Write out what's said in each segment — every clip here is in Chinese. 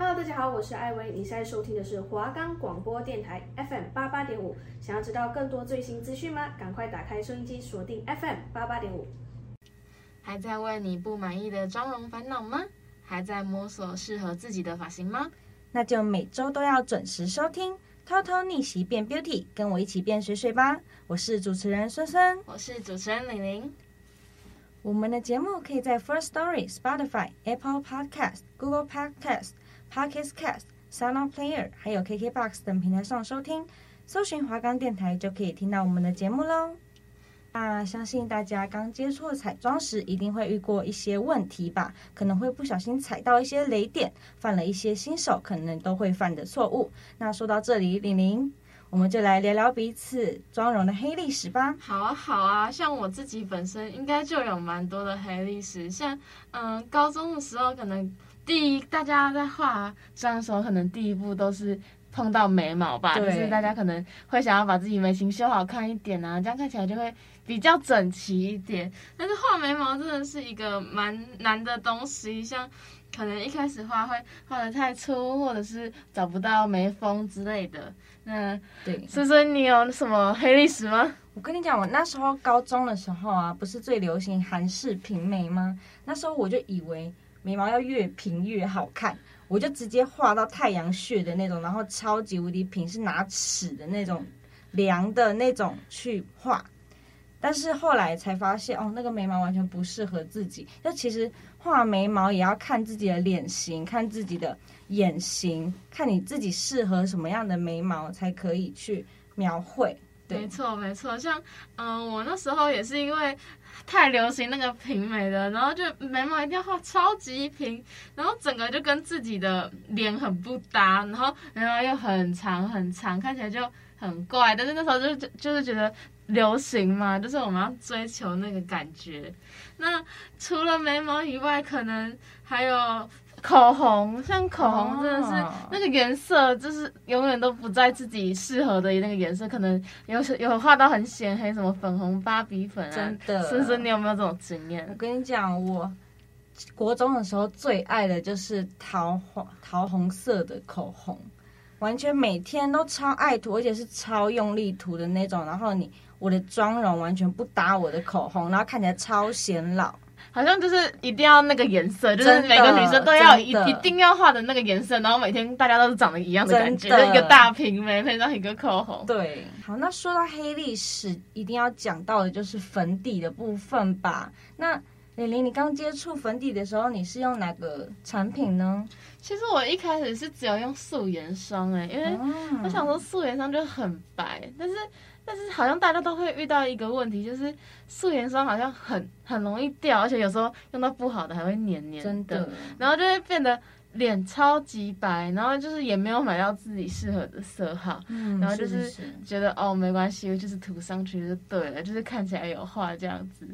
Hello，大家好，我是艾薇，你现在收听的是华冈广播电台 FM 八八点五。想要知道更多最新资讯吗？赶快打开收音机，锁定 FM 八八点五。还在为你不满意的妆容烦恼吗？还在摸索适合自己的发型吗？那就每周都要准时收听，偷偷逆袭变 Beauty，跟我一起变水水吧！我是主持人孙孙，我是主持人玲玲。我们的节目可以在 First Story、Spotify、Apple Podcast、Google Podcast。Podcast Cast、Sound Player，还有 KKBox 等平台上收听，搜寻华冈电台就可以听到我们的节目喽。那相信大家刚接触彩妆时，一定会遇过一些问题吧？可能会不小心踩到一些雷点，犯了一些新手可能都会犯的错误。那说到这里，玲玲，我们就来聊聊彼此妆容的黑历史吧。好啊，好啊，像我自己本身应该就有蛮多的黑历史，像嗯，高中的时候可能。第一，大家在画妆的时候，可能第一步都是碰到眉毛吧，就是大家可能会想要把自己眉形修好看一点啊，这样看起来就会比较整齐一点。但是画眉毛真的是一个蛮难的东西，像可能一开始画会画的太粗，或者是找不到眉峰之类的。那对，所以说你有什么黑历史吗？我跟你讲，我那时候高中的时候啊，不是最流行韩式平眉吗？那时候我就以为。眉毛要越平越好看，我就直接画到太阳穴的那种，然后超级无敌平，是拿尺的那种量的那种去画。但是后来才发现，哦，那个眉毛完全不适合自己。就其实画眉毛也要看自己的脸型，看自己的眼型，看你自己适合什么样的眉毛才可以去描绘。没错没错，像嗯，我那时候也是因为。太流行那个平眉的，然后就眉毛一定要画超级平，然后整个就跟自己的脸很不搭，然后眉毛又很长很长，看起来就很怪。但是那时候就就就是觉得流行嘛，就是我们要追求那个感觉。那除了眉毛以外，可能还有。口红，像口红真的是那个颜色，就是永远都不在自己适合的那个颜色，可能有有画到很显黑，什么粉红芭比粉啊，真的。深深？你有没有这种经验？我跟你讲，我国中的时候最爱的就是桃红桃红色的口红，完全每天都超爱涂，而且是超用力涂的那种。然后你我的妆容完全不搭我的口红，然后看起来超显老。好像就是一定要那个颜色，就是每个女生都要一一定要画的那个颜色，然后每天大家都是长得一样的感觉，就一个大平眉配上一个口红。对，好，那说到黑历史，一定要讲到的就是粉底的部分吧？那玲玲，你刚接触粉底的时候，你是用哪个产品呢？其实我一开始是只有用素颜霜，哎，因为我想说素颜霜就很白，但是。但是好像大家都会遇到一个问题，就是素颜霜好像很很容易掉，而且有时候用到不好的还会黏黏的，真的，然后就会变得脸超级白，然后就是也没有买到自己适合的色号，嗯，然后就是觉得哦没关系，就是涂上去就对了，就是看起来有画这样子。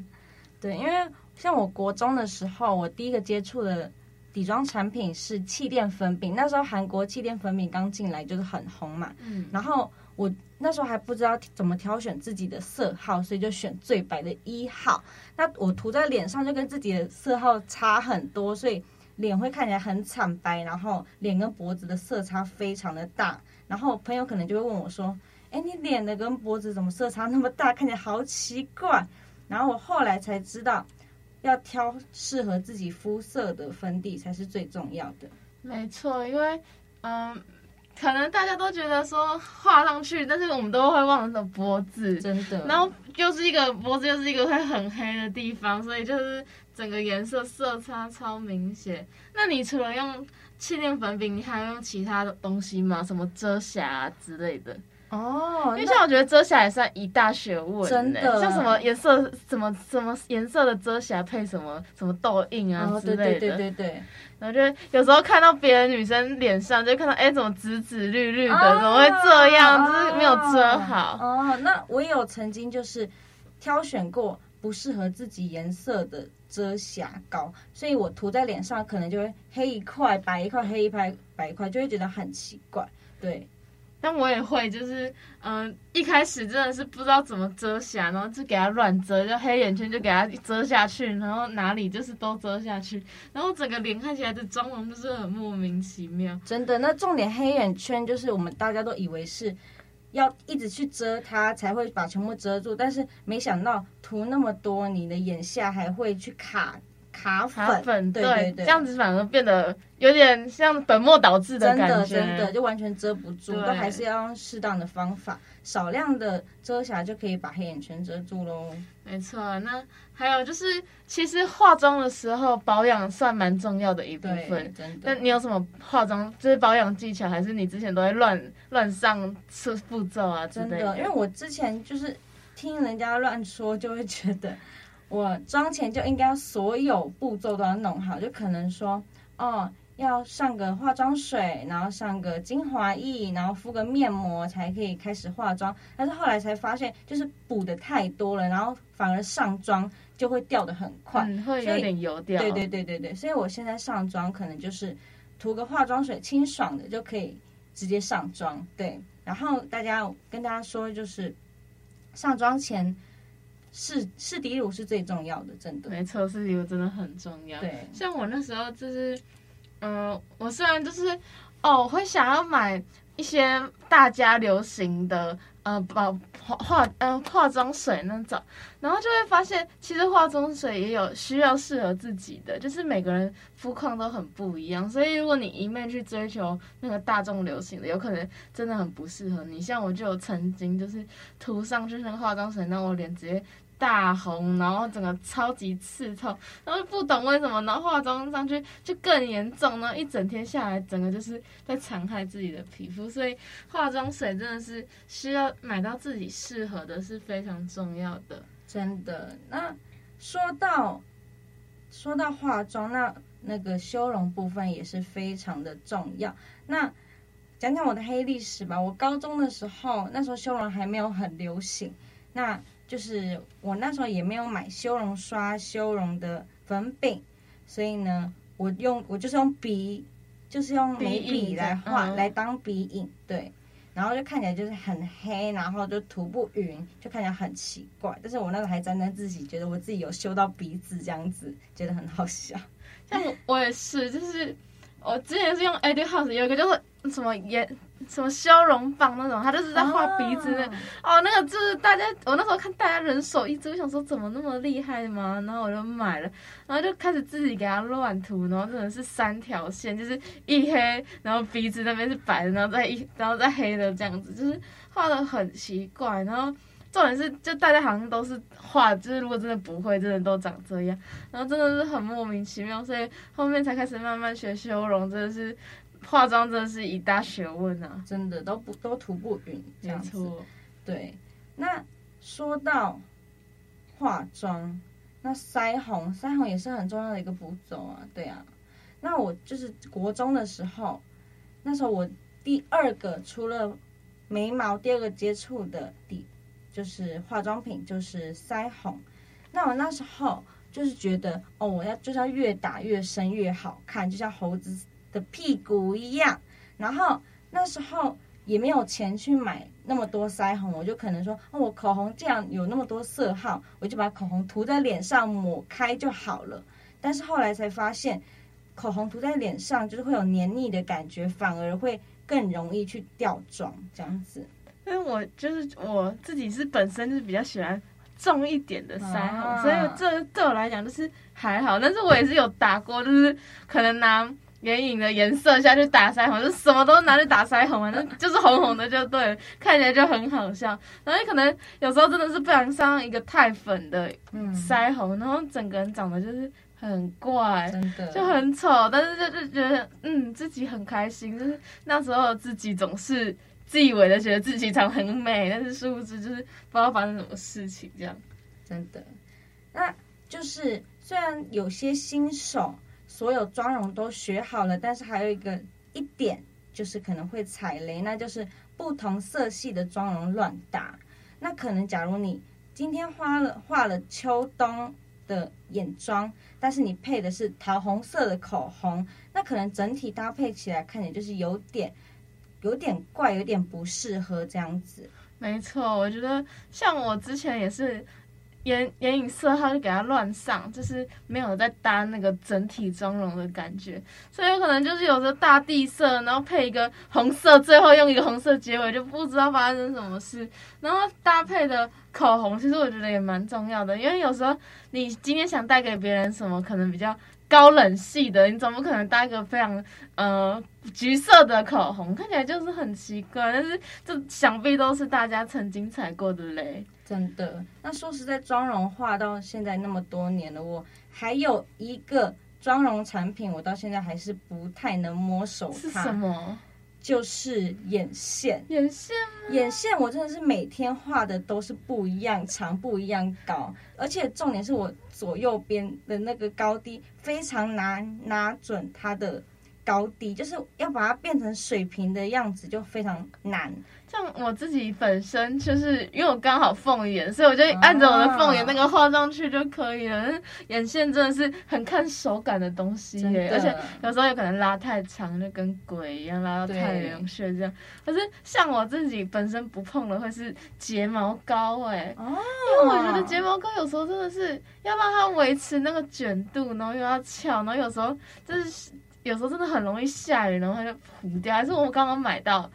对，因为像我国中的时候，我第一个接触的底妆产品是气垫粉饼，那时候韩国气垫粉饼刚进来就是很红嘛，嗯，然后。我那时候还不知道怎么挑选自己的色号，所以就选最白的一号。那我涂在脸上就跟自己的色号差很多，所以脸会看起来很惨白，然后脸跟脖子的色差非常的大。然后朋友可能就会问我说：“哎，你脸的跟脖子怎么色差那么大？看起来好奇怪。”然后我后来才知道，要挑适合自己肤色的粉底才是最重要的。没错，因为嗯。可能大家都觉得说画上去，但是我们都会忘了脖子，真的。然后又是一个脖子，又是一个会很黑的地方，所以就是整个颜色色差超明显。那你除了用气垫粉饼，你还用其他的东西吗？什么遮瑕啊之类的？哦，因为像我觉得遮瑕也算一大学问，真的。像什么颜色，什么什么颜色的遮瑕配什么什么痘印啊之类的。对对对对对。然后就有时候看到别的女生脸上，就看到哎，怎么紫紫绿绿的，怎么会这样？就是没有遮好。哦，那我也有曾经就是挑选过不适合自己颜色的遮瑕膏，所以我涂在脸上可能就会黑一块白一块，黑一块白一块，就会觉得很奇怪。对。但我也会，就是嗯、一开始真的是不知道怎么遮瑕，然后就给它乱遮，就黑眼圈就给它遮下去，然后哪里就是都遮下去，然后整个脸看起来的妆容就是很莫名其妙。真的，那重点黑眼圈就是我们大家都以为是要一直去遮它才会把全部遮住，但是没想到涂那么多，你的眼下还会去卡。卡粉，卡粉对对对，这样子反而变得有点像本末倒置的感觉，真的真的就完全遮不住，都还是要用适当的方法，少量的遮瑕就可以把黑眼圈遮住喽。没错，那还有就是，其实化妆的时候保养算蛮重要的一部分，真的。那你有什么化妆就是保养技巧，还是你之前都会乱乱上次步骤啊之类的？真的，因为我之前就是听人家乱说，就会觉得。我妆前就应该所有步骤都要弄好，就可能说，哦，要上个化妆水，然后上个精华液，然后敷个面膜才可以开始化妆。但是后来才发现，就是补的太多了，然后反而上妆就会掉的很快，嗯，会有点油掉。对对对对对，所以我现在上妆可能就是涂个化妆水，清爽的就可以直接上妆。对，然后大家跟大家说，就是上妆前。是是底乳是最重要的，真的。没错，是底乳真的很重要。对，像我那时候就是，嗯、呃，我虽然就是，哦，我会想要买一些大家流行的，呃，保化化，呃，化妆水那种，然后就会发现，其实化妆水也有需要适合自己的，就是每个人肤况都很不一样，所以如果你一面去追求那个大众流行的，有可能真的很不适合你。像我就有曾经就是涂上去那个化妆水，那我脸直接。大红，然后整个超级刺痛，然后不懂为什么，然后化妆上去就更严重，然后一整天下来，整个就是在残害自己的皮肤，所以化妆水真的是需要买到自己适合的，是非常重要的。真的，那说到说到化妆，那那个修容部分也是非常的重要。那讲讲我的黑历史吧，我高中的时候，那时候修容还没有很流行，那。就是我那时候也没有买修容刷、修容的粉饼，所以呢，我用我就是用笔，就是用眉笔来画，来当鼻影，对，然后就看起来就是很黑，然后就涂不匀，就看起来很奇怪。但是我那时候还沾沾自喜，觉得我自己有修到鼻子这样子，觉得很好笑。像我也是，就是我之前是用 Etude House 有一个就是什么颜。什么修容棒那种，他就是在画鼻子那哦，那个就是大家，我那时候看大家人手一支，我想说怎么那么厉害吗？然后我就买了，然后就开始自己给他乱涂，然后真的是三条线，就是一黑，然后鼻子那边是白的，然后再一，然后再黑的这样子，就是画的很奇怪。然后重点是，就大家好像都是画，就是如果真的不会，真的都长这样，然后真的是很莫名其妙，所以后面才开始慢慢学修容，真的是。化妆真的是一大学问啊，真的都不都涂不匀这样子。对，那说到化妆，那腮红，腮红也是很重要的一个步骤啊。对啊，那我就是国中的时候，那时候我第二个除了眉毛，第二个接触的底就是化妆品，就是腮红。那我那时候就是觉得，哦，我要就是要越打越深越好看，就像猴子。的屁股一样，然后那时候也没有钱去买那么多腮红，我就可能说，哦，我口红这样有那么多色号，我就把口红涂在脸上抹开就好了。但是后来才发现，口红涂在脸上就是会有黏腻的感觉，反而会更容易去掉妆这样子。因为我就是我自己是本身就是比较喜欢重一点的腮红，啊、所以这对我来讲就是还好。但是我也是有打过，就是可能拿。眼影的颜色下去打腮红，就什么都拿去打腮红啊，那就是红红的就对了，看起来就很好笑。然后你可能有时候真的是不想上一个太粉的腮红，然后整个人长得就是很怪，真的就很丑。但是就就觉得嗯自己很开心，就是那时候自己总是自以为的觉得自己长很美，但是殊不知就是不知道发生什么事情这样。真的，那就是虽然有些新手。所有妆容都学好了，但是还有一个一点就是可能会踩雷，那就是不同色系的妆容乱搭。那可能假如你今天花了画了秋冬的眼妆，但是你配的是桃红色的口红，那可能整体搭配起来看起来就是有点有点怪，有点不适合这样子。没错，我觉得像我之前也是。眼眼影色号就给它乱上，就是没有在搭那个整体妆容的感觉，所以有可能就是有着大地色，然后配一个红色，最后用一个红色结尾，就不知道发生什么事。然后搭配的口红，其实我觉得也蛮重要的，因为有时候你今天想带给别人什么，可能比较高冷系的，你总不可能搭一个非常呃橘色的口红，看起来就是很奇怪。但是这想必都是大家曾经踩过的雷。真的，那说实在，妆容画到现在那么多年了，我还有一个妆容产品，我到现在还是不太能摸手它。是什么？就是眼线。眼线？眼线，我真的是每天画的都是不一样长，不一样高，而且重点是我左右边的那个高低非常难拿准它的高低，就是要把它变成水平的样子，就非常难。像我自己本身就是因为我刚好凤眼，所以我就按着我的凤眼那个画上去就可以了。啊、眼线真的是很看手感的东西耶，而且有时候有可能拉太长，就跟鬼一样拉到太阳穴这样。可是像我自己本身不碰的会是睫毛膏哎，哦，因为我觉得睫毛膏有时候真的是要让它维持那个卷度，然后又要翘，然后有时候就是有时候真的很容易下雨，然后它就糊掉。还是我刚刚买到。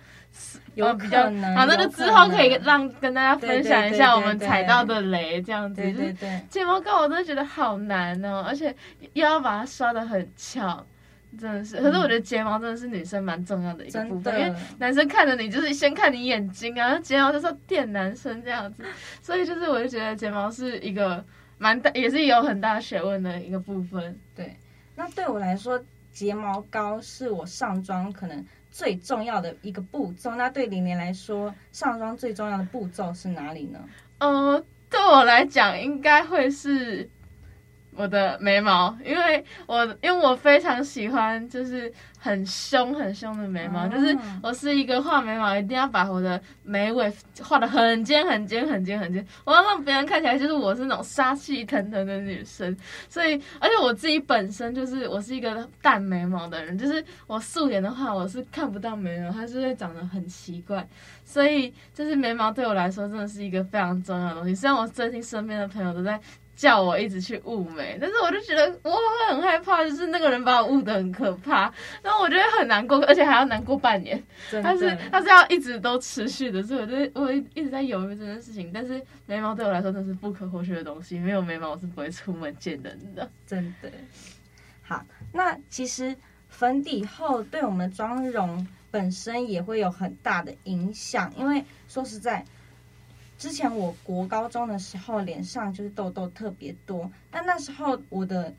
有比较难，好，那个之后可以让跟大家分享一下我们踩到的雷，这样子。对对对，睫毛膏我真的觉得好难哦，而且又要把它刷的很翘，真的是。可是我觉得睫毛真的是女生蛮重要的一个部分，因为男生看着你就是先看你眼睛啊，睫毛就是电男生这样子，所以就是我就觉得睫毛是一个蛮大，也是有很大学问的一个部分。对，那对我来说，睫毛膏是我上妆可能。最重要的一个步骤，那对玲玲来说，上妆最重要的步骤是哪里呢？嗯、呃，对我来讲，应该会是我的眉毛，因为我因为我非常喜欢，就是。很凶很凶的眉毛，就是我是一个画眉毛一定要把我的眉尾画的很尖很尖很尖很尖，我要让别人看起来就是我是那种杀气腾腾的女生。所以，而且我自己本身就是我是一个淡眉毛的人，就是我素颜的话我是看不到眉毛，它是会长得很奇怪。所以，就是眉毛对我来说真的是一个非常重要的东西。虽然我最近身边的朋友都在。叫我一直去雾眉，但是我就觉得我会很害怕，就是那个人把我雾的很可怕，然后我觉得很难过，而且还要难过半年。但是他是要一直都持续的，所以我就我一直在犹豫这件事情。但是眉毛对我来说真是不可或缺的东西，没有眉毛我是不会出门见人的。真的。好，那其实粉底后对我们的妆容本身也会有很大的影响，因为说实在。之前我国高中的时候，脸上就是痘痘特别多。但那时候我的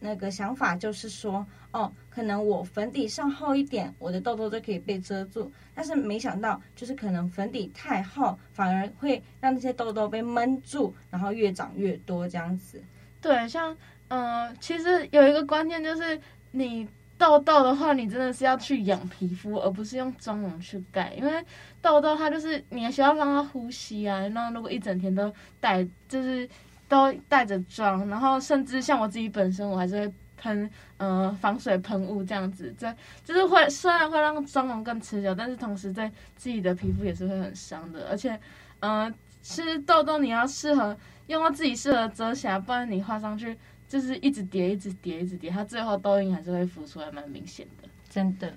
那个想法就是说，哦，可能我粉底上厚一点，我的痘痘就可以被遮住。但是没想到，就是可能粉底太厚，反而会让那些痘痘被闷住，然后越长越多这样子。对，像嗯、其实有一个关键就是你。痘痘的话，你真的是要去养皮肤，而不是用妆容去盖。因为痘痘它就是你需要让它呼吸啊。那如果一整天都带，就是都带着妆，然后甚至像我自己本身，我还是会喷呃防水喷雾这样子，这就是会虽然会让妆容更持久，但是同时对自己的皮肤也是会很伤的。而且，嗯、其实痘痘你要适合用到自己适合遮瑕，不然你画上去。就是一直叠，一直叠，一直叠，它最后痘印还是会浮出来，蛮明显的。真的。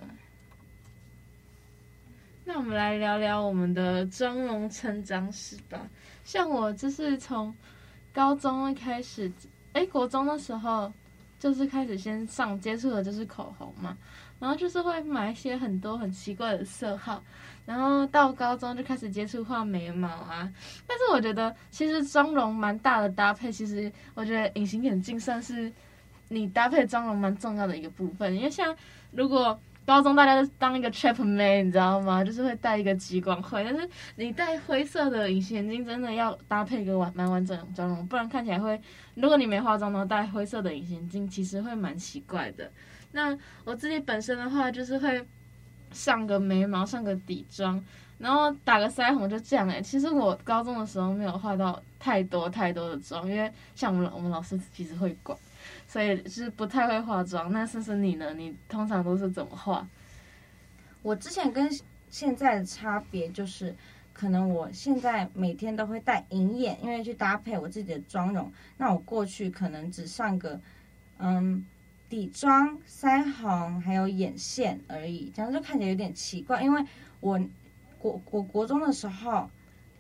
那我们来聊聊我们的妆容成长史吧。像我就是从高中开始，哎，国中的时候就是开始先上接触的就是口红嘛，然后就是会买一些很多很奇怪的色号。然后到高中就开始接触画眉毛啊，但是我觉得其实妆容蛮大的搭配，其实我觉得隐形眼镜算是你搭配妆容蛮重要的一个部分。因为像如果高中大家都当一个 trap 妹，你知道吗？就是会戴一个激光灰，但是你戴灰色的隐形眼镜真的要搭配一个完蛮完整的妆容，不然看起来会，如果你没化妆的话，戴灰色的隐形眼镜其实会蛮奇怪的。那我自己本身的话就是会。上个眉毛，上个底妆，然后打个腮红，就这样诶、欸，其实我高中的时候没有化到太多太多的妆，因为像我们我们老师其实会管，所以就是不太会化妆。那思思你呢？你通常都是怎么化？我之前跟现在的差别就是，可能我现在每天都会戴银眼，因为去搭配我自己的妆容。那我过去可能只上个嗯底妆、腮红还有眼线而已，这样就看起来有点奇怪。因为我国国国中的时候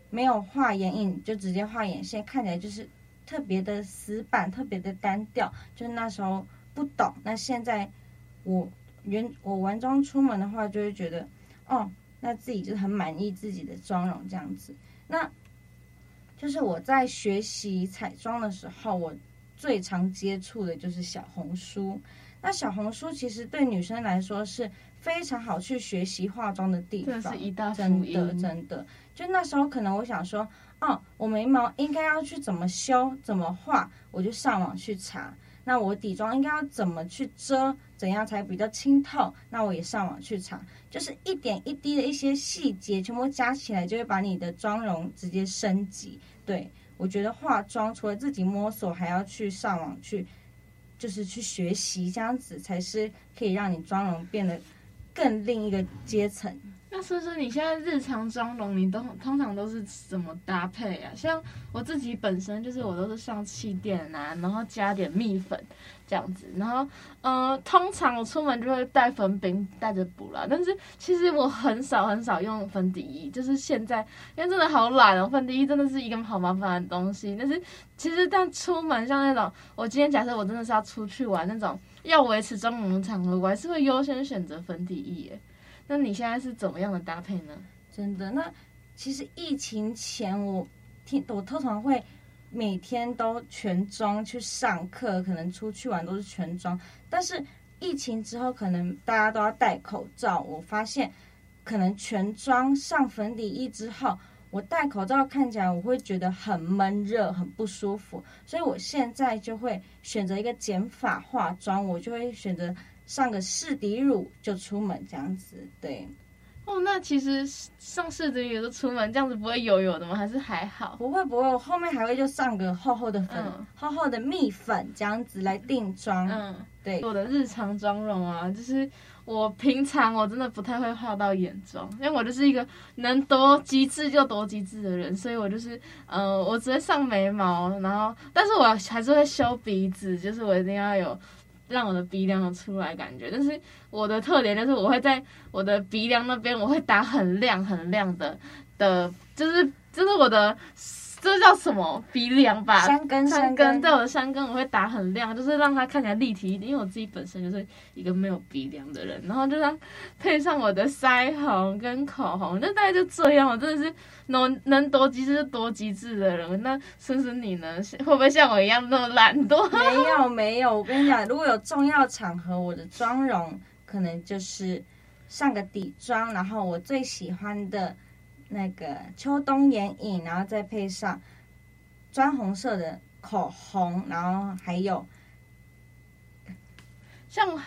没有画眼影，就直接画眼线，看起来就是特别的死板，特别的单调。就是那时候不懂，那现在我原我完妆出门的话，就会觉得哦。那自己就很满意自己的妆容这样子，那就是我在学习彩妆的时候，我最常接触的就是小红书。那小红书其实对女生来说是非常好去学习化妆的地方，这是一大真的真的。就那时候可能我想说，哦，我眉毛应该要去怎么修、怎么画，我就上网去查。那我底妆应该要怎么去遮，怎样才比较清透？那我也上网去查，就是一点一滴的一些细节，全部加起来就会把你的妆容直接升级。对，我觉得化妆除了自己摸索，还要去上网去，就是去学习，这样子才是可以让你妆容变得更另一个阶层。那是不是你现在日常妆容你都通常都是怎么搭配啊？像我自己本身就是我都是上气垫啊，然后加点蜜粉这样子，然后呃，通常我出门就会带粉饼带着补啦。但是其实我很少很少用粉底液，就是现在因为真的好懒哦，粉底液真的是一个好麻烦的东西。但是其实但出门像那种，我今天假设我真的是要出去玩那种要维持妆容的场合，我还是会优先选择粉底液。那你现在是怎么样的搭配呢？真的，那其实疫情前我听我通常会每天都全妆去上课，可能出去玩都是全妆。但是疫情之后，可能大家都要戴口罩，我发现可能全妆上粉底液之后，我戴口罩看起来我会觉得很闷热，很不舒服。所以我现在就会选择一个减法化妆，我就会选择。上个试底乳就出门这样子，对。哦，那其实上试底乳就出门这样子不会油油的吗？还是还好？不会不会，我后面还会就上个厚厚的粉，嗯、厚厚的蜜粉这样子来定妆。嗯，对。我的日常妆容啊，就是我平常我真的不太会画到眼妆，因为我就是一个能多极致就多极致的人，所以我就是呃，我直接上眉毛，然后但是我还是会修鼻子，就是我一定要有。让我的鼻梁出来感觉，但是我的特点就是我会在我的鼻梁那边，我会打很亮很亮的的，就是就是我的。这叫什么鼻梁吧？山根，山根，对，我的山根我会打很亮，就是让它看起来立体一点。因为我自己本身就是一个没有鼻梁的人，然后就让配上我的腮红跟口红，那大概就这样。我真的是能能多极致就多极致的人。那思思你呢？会不会像我一样那么懒惰？没有没有，我跟你讲，如果有重要场合，我的妆容可能就是上个底妆，然后我最喜欢的。那个秋冬眼影，然后再配上砖红色的口红，然后还有像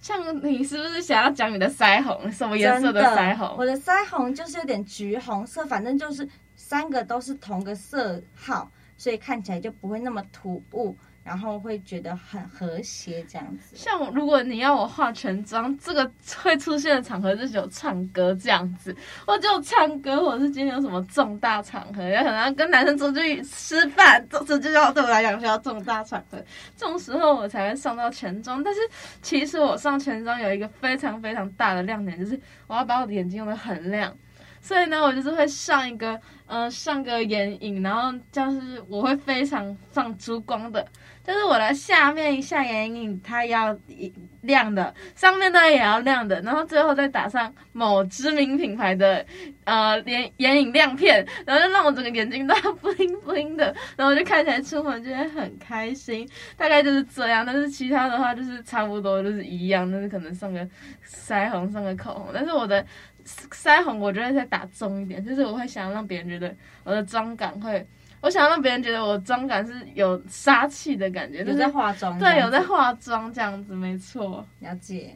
像你是不是想要讲你的腮红？什么颜色的腮红？我的腮红就是有点橘红色，反正就是三个都是同个色号，所以看起来就不会那么突兀。然后会觉得很和谐这样子。像如果你要我化全妆，这个会出现的场合就是有唱歌这样子。我就唱歌，或者是今天有什么重大场合，要可能要跟男生出去吃饭，这这就要对我来讲需要重大场合。这种时候我才会上到全妆。但是其实我上全妆有一个非常非常大的亮点，就是我要把我的眼睛用的很亮。所以呢，我就是会上一个，呃，上个眼影，然后就是我会非常上珠光的。就是我的下面下眼影，它要亮的，上面呢也要亮的，然后最后再打上某知名品牌的呃眼眼影亮片，然后就让我整个眼睛都要 bling bling 的，然后就看起来出门就会很开心。大概就是这样，但是其他的话就是差不多就是一样，但是可能上个腮红，上个口红，但是我的腮红我觉得再打重一点，就是我会想要让别人觉得我的妆感会。我想让别人觉得我妆感是有杀气的感觉，有在化妆，对，有在化妆这样子，没错。了解。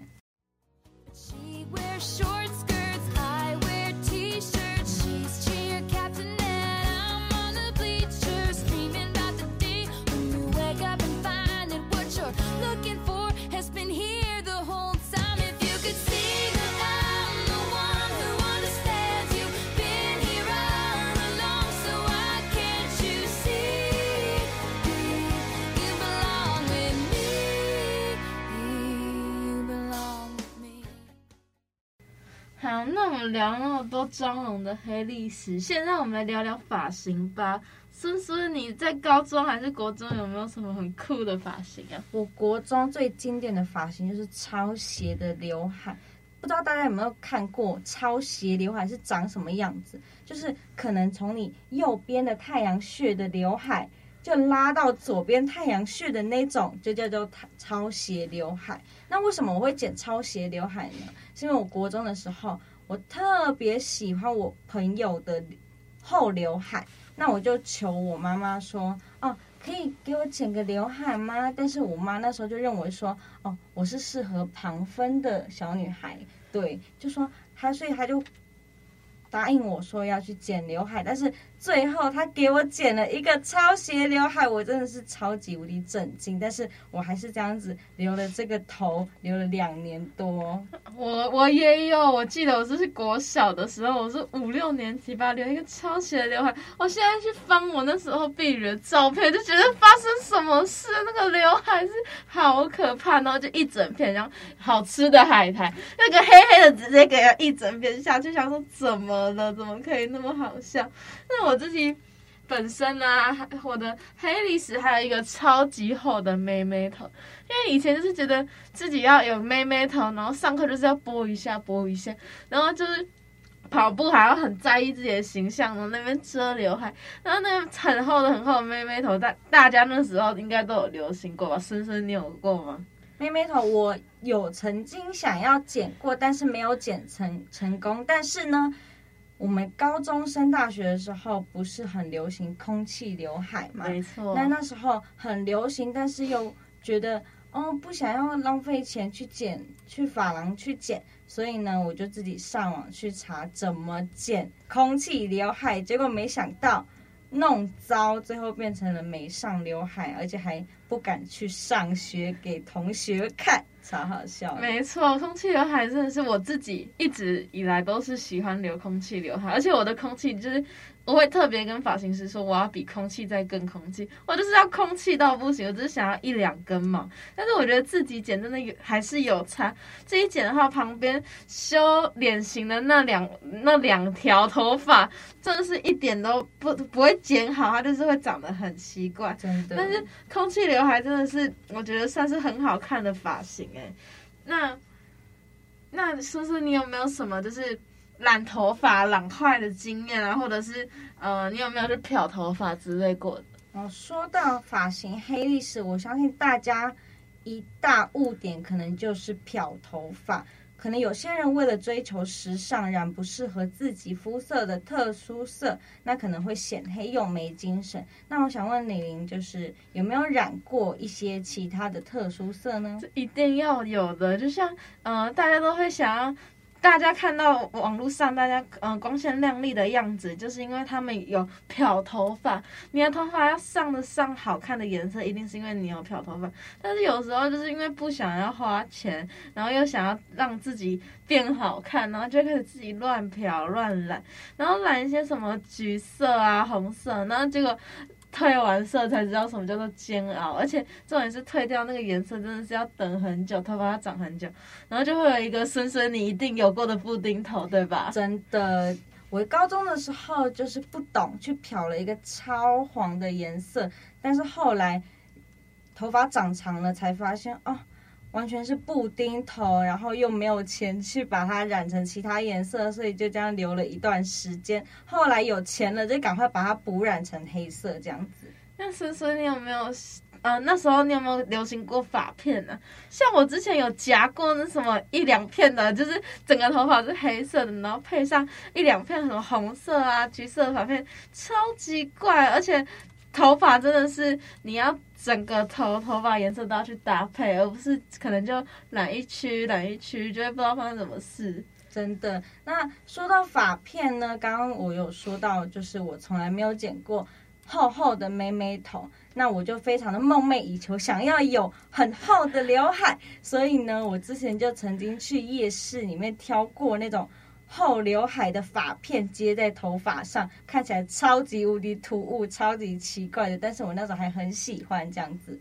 那我们聊那么多妆容的黑历史，现在我们来聊聊发型吧。孙孙，你在高中还是国中有没有什么很酷的发型啊？我国中最经典的发型就是超斜的刘海，不知道大家有没有看过超斜刘海是长什么样子？就是可能从你右边的太阳穴的刘海，就拉到左边太阳穴的那种，就叫做超斜刘海。那为什么我会剪超斜刘海呢？是因为我国中的时候，我特别喜欢我朋友的后刘海。那我就求我妈妈说，哦，可以给我剪个刘海吗？但是我妈那时候就认为说，哦，我是适合旁分的小女孩，对，就说她，所以她就答应我说要去剪刘海，但是。最后，他给我剪了一个超斜刘海，我真的是超级无敌震惊。但是我还是这样子留了这个头，留了两年多。我我也有，我记得我就是国小的时候，我是五六年级吧，留一个超斜刘海。我现在去翻我那时候毕业的照片，就觉得发生什么事，那个刘海是好可怕，然后就一整片，然后好吃的海苔，那个黑黑的直接给它一整片下去，想说怎么了？怎么可以那么好笑？那我我自己本身呢、啊，我的黑历史还有一个超级厚的妹妹头，因为以前就是觉得自己要有妹妹头，然后上课就是要拨一下拨一下，然后就是跑步还要很在意自己的形象，然后那边遮刘海，然后那个很厚的很厚的妹妹头，大大家那时候应该都有流行过吧？孙孙，你有过吗？妹妹头我有曾经想要剪过，但是没有剪成成功，但是呢。我们高中升大学的时候，不是很流行空气刘海嘛？没错。那那时候很流行，但是又觉得哦，不想要浪费钱去剪，去发廊去剪，所以呢，我就自己上网去查怎么剪空气刘海，结果没想到弄糟，最后变成了没上刘海，而且还不敢去上学给同学看。超好笑！没错，空气刘海真的是我自己一直以来都是喜欢留空气刘海，而且我的空气就是。我会特别跟发型师说，我要比空气再更空气，我就是要空气到不行，我只是想要一两根嘛。但是我觉得自己剪真的有还是有差，自己剪的话，旁边修脸型的那两那两条头发，真的是一点都不不会剪好，它就是会长得很奇怪。真的。但是空气刘海真的是，我觉得算是很好看的发型哎。那那叔叔，你有没有什么就是？染头发染坏的经验啊，或者是呃，你有没有去漂头发之类过的？哦，说到发型黑历史，我相信大家一大误点可能就是漂头发。可能有些人为了追求时尚，染不适合自己肤色的特殊色，那可能会显黑又没精神。那我想问李玲，就是有没有染过一些其他的特殊色呢？这一定要有的，就像呃，大家都会想要。大家看到网络上大家嗯、光鲜亮丽的样子，就是因为他们有漂头发。你的头发要上的上好看的颜色，一定是因为你有漂头发。但是有时候就是因为不想要花钱，然后又想要让自己变好看，然后就开始自己乱漂乱染，然后染一些什么橘色啊、红色，然后结果。褪完色才知道什么叫做煎熬，而且重点是褪掉那个颜色真的是要等很久，头发要长很久，然后就会有一个深深你一定有过的布丁头，对吧？真的，我高中的时候就是不懂，去漂了一个超黄的颜色，但是后来头发长长了才发现哦。完全是布丁头，然后又没有钱去把它染成其他颜色，所以就这样留了一段时间。后来有钱了，就赶快把它补染成黑色这样子。那孙孙，你有没有？呃，那时候你有没有流行过发片呢？像我之前有夹过那什么一两片的，就是整个头发是黑色的，然后配上一两片什么红色啊、橘色的发片，超级怪，而且。头发真的是你要整个头头发颜色都要去搭配，而不是可能就染一区染一区，就会不知道发生什么事。真的。那说到发片呢，刚刚我有说到，就是我从来没有剪过厚厚的妹妹头，那我就非常的梦寐以求，想要有很厚的刘海，所以呢，我之前就曾经去夜市里面挑过那种。厚刘海的发片接在头发上，看起来超级无敌突兀，超级奇怪的。但是我那时候还很喜欢这样子。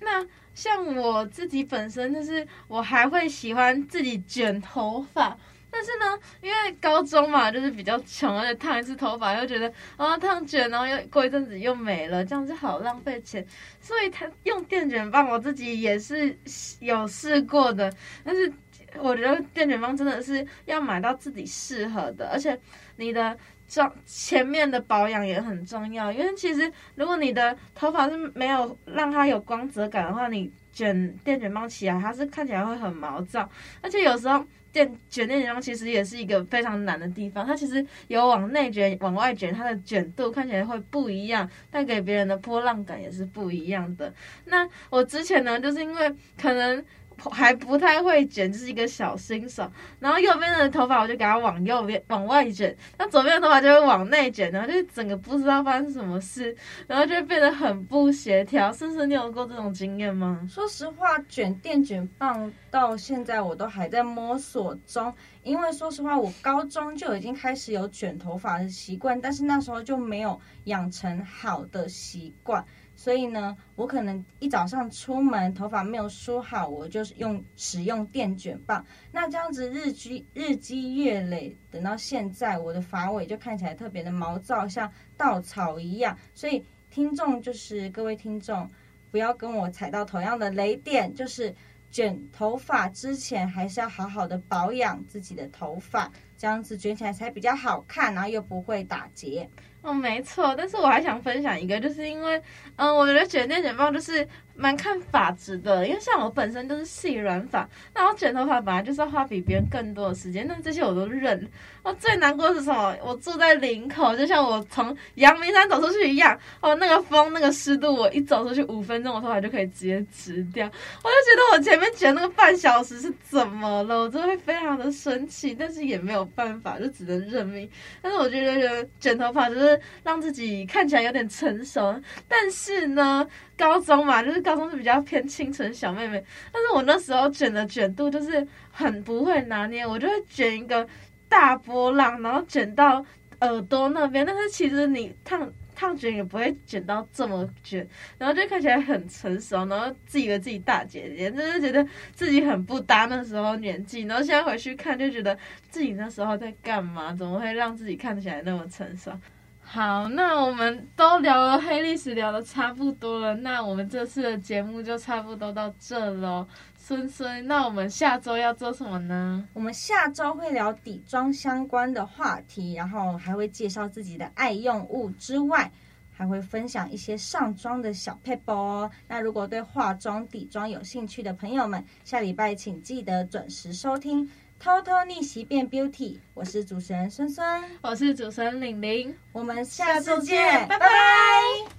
那像我自己本身就是，我还会喜欢自己卷头发。但是呢，因为高中嘛，就是比较穷，而且烫一次头发又觉得啊烫卷，然后又过一阵子又没了，这样子好浪费钱。所以他用电卷棒，我自己也是有试过的，但是我觉得电卷棒真的是要买到自己适合的，而且你的。这前面的保养也很重要，因为其实如果你的头发是没有让它有光泽感的话，你卷电卷棒起来，它是看起来会很毛躁。而且有时候电卷电卷棒其实也是一个非常难的地方，它其实有往内卷、往外卷，它的卷度看起来会不一样，带给别人的波浪感也是不一样的。那我之前呢，就是因为可能。还不太会卷，就是一个小新手。然后右边的头发我就给它往右边往外卷，那左边的头发就会往内卷，然后就整个不知道发生什么事，然后就会变得很不协调。是不是你有过这种经验吗？说实话，卷电卷棒到现在我都还在摸索中，因为说实话，我高中就已经开始有卷头发的习惯，但是那时候就没有养成好的习惯。所以呢，我可能一早上出门，头发没有梳好，我就是用使用电卷棒。那这样子日积日积月累，等到现在，我的发尾就看起来特别的毛躁，像稻草一样。所以听众就是各位听众，不要跟我踩到同样的雷点，就是卷头发之前还是要好好的保养自己的头发，这样子卷起来才比较好看，然后又不会打结。哦，没错，但是我还想分享一个，就是因为，嗯，我觉得卷电卷棒就是蛮看发质的，因为像我本身就是细软发，那我卷头发本来就是要花比别人更多的时间，那这些我都认。我最难过是什么？我住在林口，就像我从阳明山走出去一样，哦，那个风，那个湿度，我一走出去五分钟，我头发就可以直接直掉。我就觉得我前面卷那个半小时是怎么了？我真的会非常的生气，但是也没有办法，就只能认命。但是我觉得卷头发就是。让自己看起来有点成熟，但是呢，高中嘛，就是高中是比较偏清纯小妹妹。但是我那时候卷的卷度就是很不会拿捏，我就会卷一个大波浪，然后卷到耳朵那边。但是其实你烫烫卷也不会卷到这么卷，然后就看起来很成熟，然后自以为自己大姐姐，就是觉得自己很不搭那时候年纪。然后现在回去看，就觉得自己那时候在干嘛？怎么会让自己看起来那么成熟？好，那我们都聊了黑历史，聊得差不多了。那我们这次的节目就差不多到这喽，孙孙。那我们下周要做什么呢？我们下周会聊底妆相关的话题，然后还会介绍自己的爱用物之外，还会分享一些上妆的小撇步哦。那如果对化妆、底妆有兴趣的朋友们，下礼拜请记得准时收听。偷偷逆袭变 Beauty，我是主持人孙孙，我是主持人玲玲，我们下次见，拜拜。拜拜。